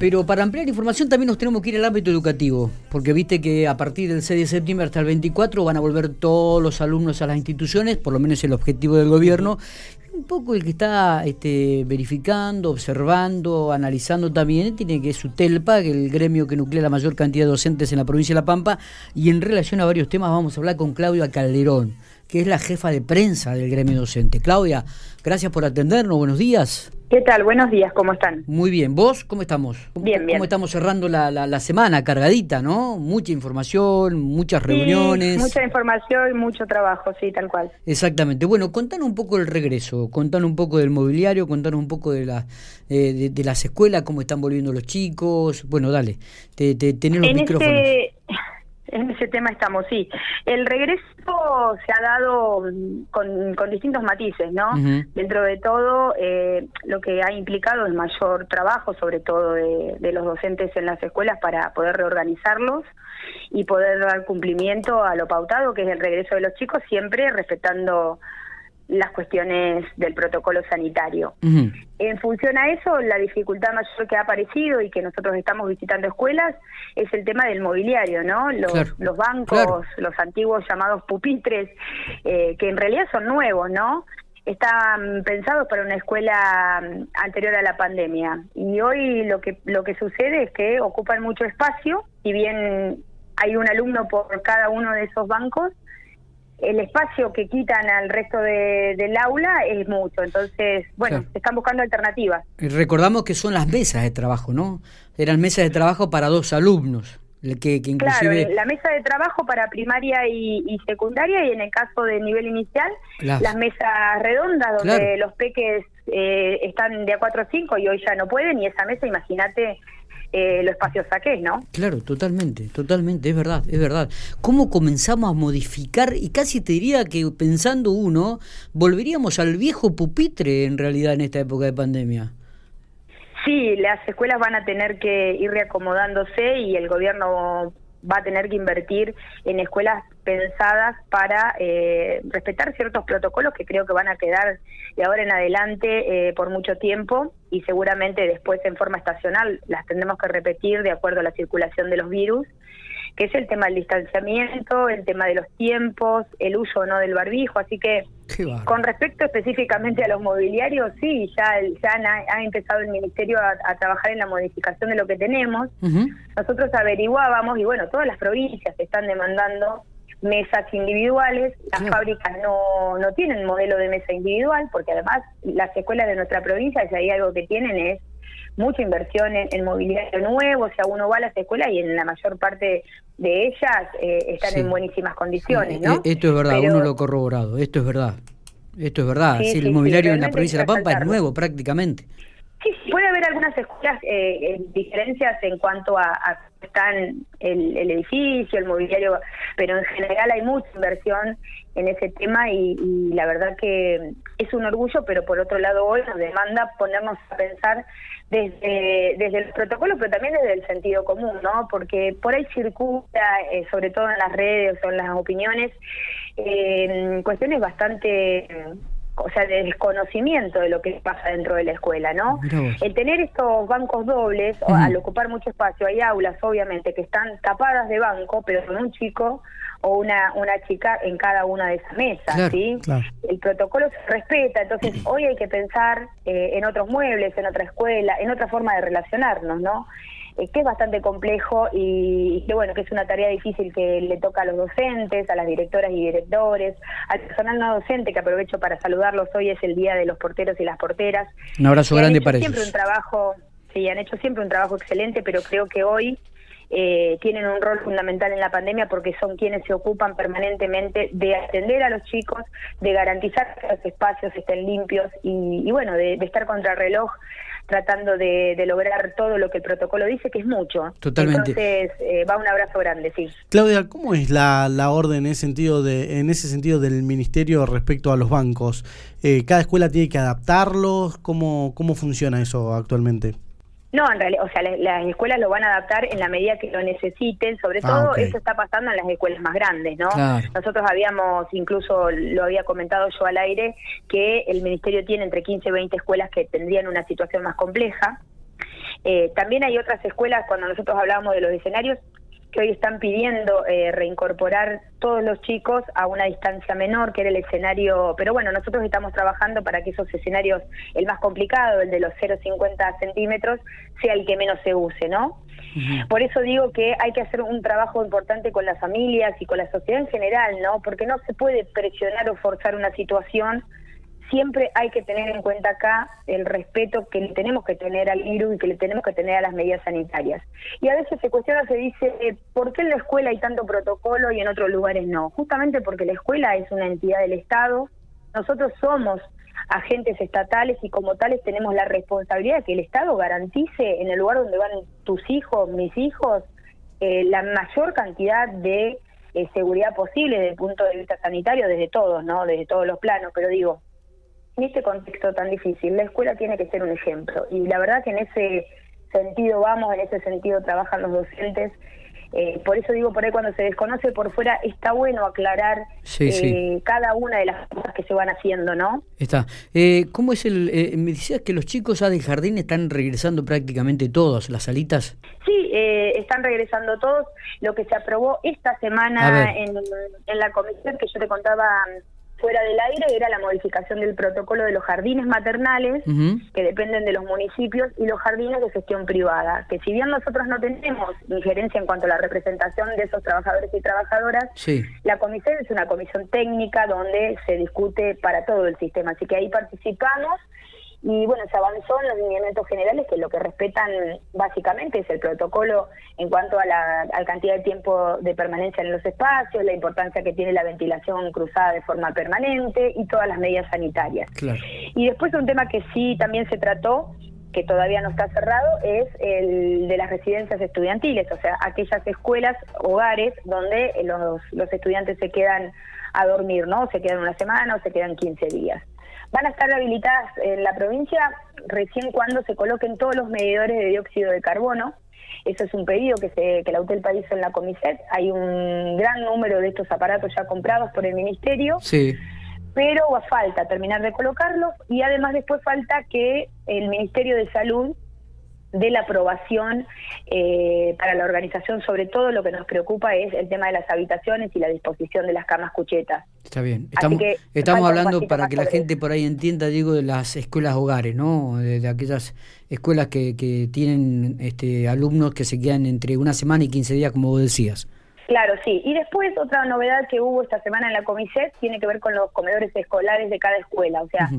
Pero para ampliar información también nos tenemos que ir al ámbito educativo, porque viste que a partir del 6 de septiembre hasta el 24 van a volver todos los alumnos a las instituciones, por lo menos el objetivo del gobierno. Un poco el que está este, verificando, observando, analizando también, tiene que es el gremio que nuclea la mayor cantidad de docentes en la provincia de La Pampa, y en relación a varios temas vamos a hablar con Claudia Calderón, que es la jefa de prensa del gremio docente. Claudia, gracias por atendernos, buenos días. ¿Qué tal? Buenos días, ¿cómo están? Muy bien, ¿vos cómo estamos? Bien, bien. ¿Cómo estamos cerrando la, la, semana cargadita, no? Mucha información, muchas reuniones. mucha información y mucho trabajo, sí, tal cual. Exactamente. Bueno, contanos un poco del regreso, contanos un poco del mobiliario, contanos un poco de, la, eh, de, las escuelas, cómo están volviendo los chicos. Bueno, dale, te, te, tenés los en micrófonos. Este en ese tema estamos, sí. El regreso se ha dado con, con distintos matices, ¿no? Dentro de todo, eh, lo que ha implicado es mayor trabajo, sobre todo de, de los docentes en las escuelas, para poder reorganizarlos y poder dar cumplimiento a lo pautado, que es el regreso de los chicos, siempre respetando las cuestiones del protocolo sanitario. En función a eso, la dificultad mayor que ha aparecido y que nosotros estamos visitando escuelas es el tema del mobiliario, ¿no? Los, los bancos, los antiguos llamados pupitres, eh, que en realidad son nuevos, ¿no? Están pensados para una escuela mm, anterior a la pandemia y hoy lo que lo que sucede es que ocupan mucho espacio y bien hay un alumno por cada uno de esos bancos el espacio que quitan al resto del aula es mucho. Entonces, bueno, están buscando alternativas. Recordamos que son las mesas de trabajo, ¿no? Eran mesas de trabajo para dos alumnos. Que, que inclusive... Claro, la mesa de trabajo para primaria y, secundaria y en el caso de nivel inicial, las, mesas redondas donde los peques eh, están de a 4 o 5 y hoy ya no pueden y esa mesa, imagínate, eh, los espacios saqués, ¿no? Claro, totalmente, totalmente, es verdad, es verdad. ¿Cómo comenzamos a modificar? Y casi te diría que pensando uno, volveríamos al viejo pupitre en realidad en esta época de pandemia. Sí, las escuelas van a tener que ir reacomodándose y el gobierno va a tener que invertir en escuelas pensadas para eh, respetar ciertos protocolos que creo que van a quedar de ahora en adelante eh, por mucho tiempo y seguramente después en forma estacional las tendremos que repetir de acuerdo a la circulación de los virus que es el tema del distanciamiento, el tema de los tiempos, el uso o no del barbijo, así que con respecto específicamente a los mobiliarios, sí, ya, ya ha, empezado el Ministerio a, trabajar en la modificación de lo que tenemos. Nosotros averiguábamos, y bueno, todas las provincias están demandando mesas individuales, las fábricas no, no tienen modelo de mesa individual, porque además las escuelas de nuestra provincia, si hay algo que tienen es mucha inversión en, mobiliario nuevo, o sea, uno va a las escuelas y en la mayor parte de ellas eh, están en buenísimas condiciones, ¿no? Esto es verdad, uno lo ha corroborado, esto es verdad. Esto es verdad, sí, el mobiliario en la provincia de La Pampa es nuevo prácticamente. Sí, puede haber algunas escuelas, eh, diferencias en cuanto a, a están el, el, edificio, el mobiliario, pero en general hay mucha inversión en ese tema y, y, la verdad que es un orgullo, pero por otro lado hoy nos demanda ponernos a pensar desde, desde el protocolo, pero también desde el sentido común, ¿no? Porque por ahí circula, eh, sobre todo en las redes o en las opiniones, eh, cuestiones bastante o sea, de desconocimiento de lo que pasa dentro de la escuela, ¿no? El tener estos bancos dobles, al ocupar mucho espacio, hay aulas, obviamente, que están tapadas de banco, pero con un chico o una, una chica en cada una de esas mesas, ¿sí? El protocolo se respeta, entonces hoy hay que pensar eh, en otros muebles, en otra escuela, en otra forma de relacionarnos, ¿no? Eh, que es bastante complejo y que bueno, que es una tarea difícil que le toca a los docentes, a las directoras y directores, al personal no docente, que aprovecho para saludarlos, hoy es el Día de los Porteros y las Porteras. Un abrazo grande para ellos. Siempre un trabajo, sí, han hecho siempre un trabajo excelente, pero creo que hoy eh, tienen un rol fundamental en la pandemia porque son quienes se ocupan permanentemente de atender a los chicos, de garantizar que los espacios estén limpios y, bueno, de, estar contra el reloj tratando de, lograr todo lo que el protocolo dice, que es mucho. Totalmente. Entonces, eh, va un abrazo grande, sí. Claudia, ¿cómo es la, la orden en ese, sentido de, en ese sentido del ministerio respecto a los bancos? Eh, ¿Cada escuela tiene que adaptarlos? ¿Cómo, ¿Cómo funciona eso actualmente? No, en realidad, o sea, las, escuelas lo van a adaptar en la medida que lo necesiten, sobre ah, todo eso está pasando en las escuelas más grandes, ¿no? Nosotros habíamos, incluso lo había comentado yo al aire, que el Ministerio tiene entre 15 y 20 escuelas que tendrían una situación más compleja, Eh, también hay otras escuelas, cuando nosotros hablábamos de los escenarios, que hoy están pidiendo eh, reincorporar todos los chicos a una distancia menor, que era el escenario, pero bueno, nosotros estamos trabajando para que esos escenarios, el más complicado, el de los 0,50 centímetros, sea el que menos se use, ¿no? Por eso digo que hay que hacer un trabajo importante con las familias y con la sociedad en general, ¿no? Porque no se puede presionar o forzar una situación siempre hay que tener en cuenta acá el respeto que le tenemos que tener al virus y que le tenemos que tener a las medidas sanitarias. Y a veces se cuestiona, se dice, eh, ¿por qué en la escuela hay tanto protocolo y en otros lugares no? Justamente porque la escuela es una entidad del Estado, nosotros somos agentes estatales y como tales tenemos la responsabilidad de que el Estado garantice en el lugar donde van tus hijos, mis hijos, eh, la mayor cantidad de eh, seguridad posible desde el punto de vista sanitario, desde todos, ¿no? Desde todos los planos, pero digo, en este contexto tan difícil, la escuela tiene que ser un ejemplo. Y la verdad que en ese sentido vamos, en ese sentido trabajan los docentes. Eh, por eso digo, por ahí cuando se desconoce por fuera, está bueno aclarar eh, cada una de las cosas que se van haciendo, ¿no? Está. Eh, ¿Cómo es el...? Eh, me decías que los chicos ya del jardín están regresando prácticamente todos, las salitas. Sí, están regresando todos. Lo que se aprobó esta semana en, en la comisión que yo te contaba fuera del aire era la modificación del protocolo de los jardines maternales, que dependen de los municipios, y los jardines de gestión privada, que si bien nosotros no tenemos injerencia en cuanto a la representación de esos trabajadores y trabajadoras, la comisión es una comisión técnica donde se discute para todo el sistema, así que ahí participamos y bueno, se avanzó en los lineamientos generales que lo que respetan básicamente es el protocolo en cuanto a la, cantidad de tiempo de permanencia en los espacios, la importancia que tiene la ventilación cruzada de forma permanente y todas las medidas sanitarias. Y después un tema que sí también se trató que todavía no está cerrado es el de las residencias estudiantiles, o sea, aquellas escuelas, hogares donde los, los estudiantes se quedan a dormir, ¿no? Se quedan una semana o se quedan 15 días van a estar habilitadas en la provincia recién cuando se coloquen todos los medidores de dióxido de carbono. Eso es un pedido que, se, que la UTELPA hizo en la Comiset. Hay un gran número de estos aparatos ya comprados por el Ministerio. Sí. Pero falta terminar de colocarlos y además después falta que el Ministerio de Salud de la aprobación eh, para la organización, sobre todo lo que nos preocupa es el tema de las habitaciones y la disposición de las camas cuchetas. Está bien. Estamos, estamos hablando para que la gente por ahí entienda, digo, de las escuelas hogares, ¿no? De, aquellas escuelas que, que tienen este, alumnos que se quedan entre una semana y 15 días, como vos decías. Claro, sí. Y después otra novedad que hubo esta semana en la Comiset tiene que ver con los comedores escolares de cada escuela. O sea,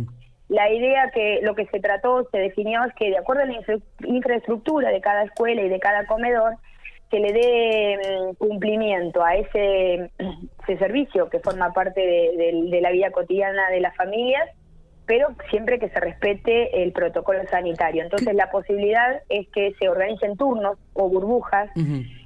la idea que lo que se trató, se definió es que de acuerdo a la infraestructura de cada escuela y de cada comedor, se le dé mm, cumplimiento a ese, servicio que forma parte de, la vida cotidiana de las familias, pero siempre que se respete el protocolo sanitario. Entonces la posibilidad es que se organicen turnos o burbujas.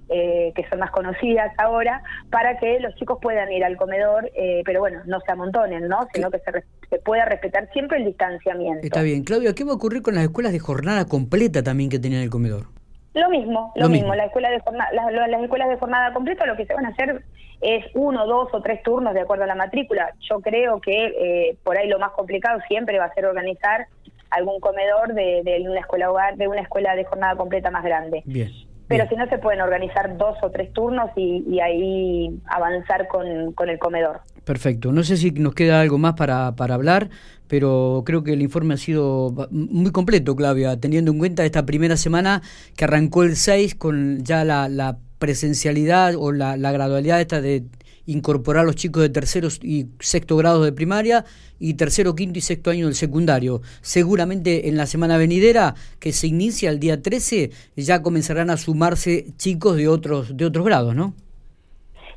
Eh, que son más conocidas ahora, para que los chicos puedan ir al comedor, eh, pero bueno, no se amontonen, ¿no? Sino que se, pueda respetar siempre el distanciamiento. Está bien. Claudia, ¿qué va a ocurrir con las escuelas de jornada completa también que tenían el comedor? Lo mismo, lo, mismo. La escuela de jornada, las, escuelas de jornada completa lo que se van a hacer es uno, dos o tres turnos de acuerdo a la matrícula. Yo creo que eh, por ahí lo más complicado siempre va a ser organizar algún comedor de, de una escuela hogar, de una escuela de jornada completa más grande. Bien. Pero si no, se pueden organizar dos o tres turnos y, ahí avanzar con, con, el comedor. Perfecto. No sé si nos queda algo más para, para hablar, pero creo que el informe ha sido muy completo, Claudia, teniendo en cuenta esta primera semana que arrancó el 6 con ya la, presencialidad o la, la gradualidad esta de incorporar a los chicos de tercero y sexto grado de primaria y tercero, quinto y sexto año del secundario. Seguramente en la semana venidera, que se inicia el día 13, ya comenzarán a sumarse chicos de otros, de otros grados, ¿no?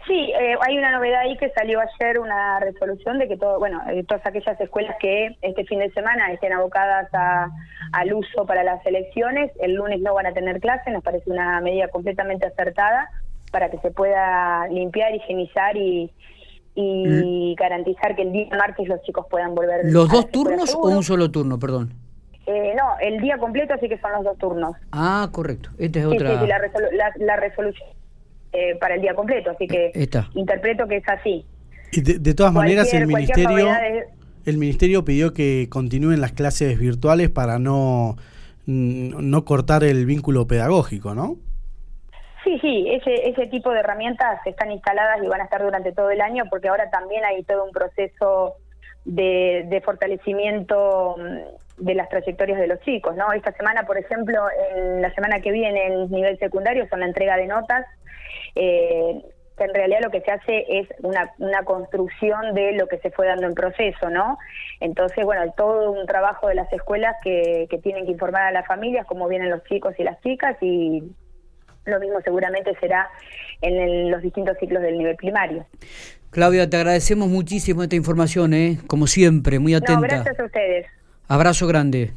Sí, eh, hay una novedad ahí que salió ayer, una resolución de que todo, bueno, eh, todas aquellas escuelas que este fin de semana estén abocadas a, al uso para las elecciones, el lunes no van a tener clase, nos parece una medida completamente acertada para que se pueda limpiar, higienizar y, y garantizar que el día martes los chicos puedan volver. ¿Los dos turnos o un solo turno, perdón? Eh, no, el día completo, así que son los dos turnos. Ah, correcto. Esta es otra. Sí, la, resolución eh, para el día completo, así que interpreto que es así. Y de, todas maneras, el ministerio, el ministerio pidió que continúen las clases virtuales para no mm, no cortar el vínculo pedagógico, ¿no? Sí, sí, ese, ese tipo de herramientas están instaladas y van a estar durante todo el año porque ahora también hay todo un proceso de, de fortalecimiento mm, de las trayectorias de los chicos, ¿no? Esta semana, por ejemplo, en la semana que viene en nivel secundario son la entrega de notas, eh, que en realidad lo que se hace es una, una construcción de lo que se fue dando en proceso, ¿no? Entonces, bueno, todo un trabajo de las escuelas que, que tienen que informar a las familias cómo vienen los chicos y las chicas y lo mismo seguramente será en los distintos ciclos del nivel primario. Claudia, te agradecemos muchísimo esta información, ¿eh? como siempre, muy atenta. No, gracias a ustedes. Abrazo grande.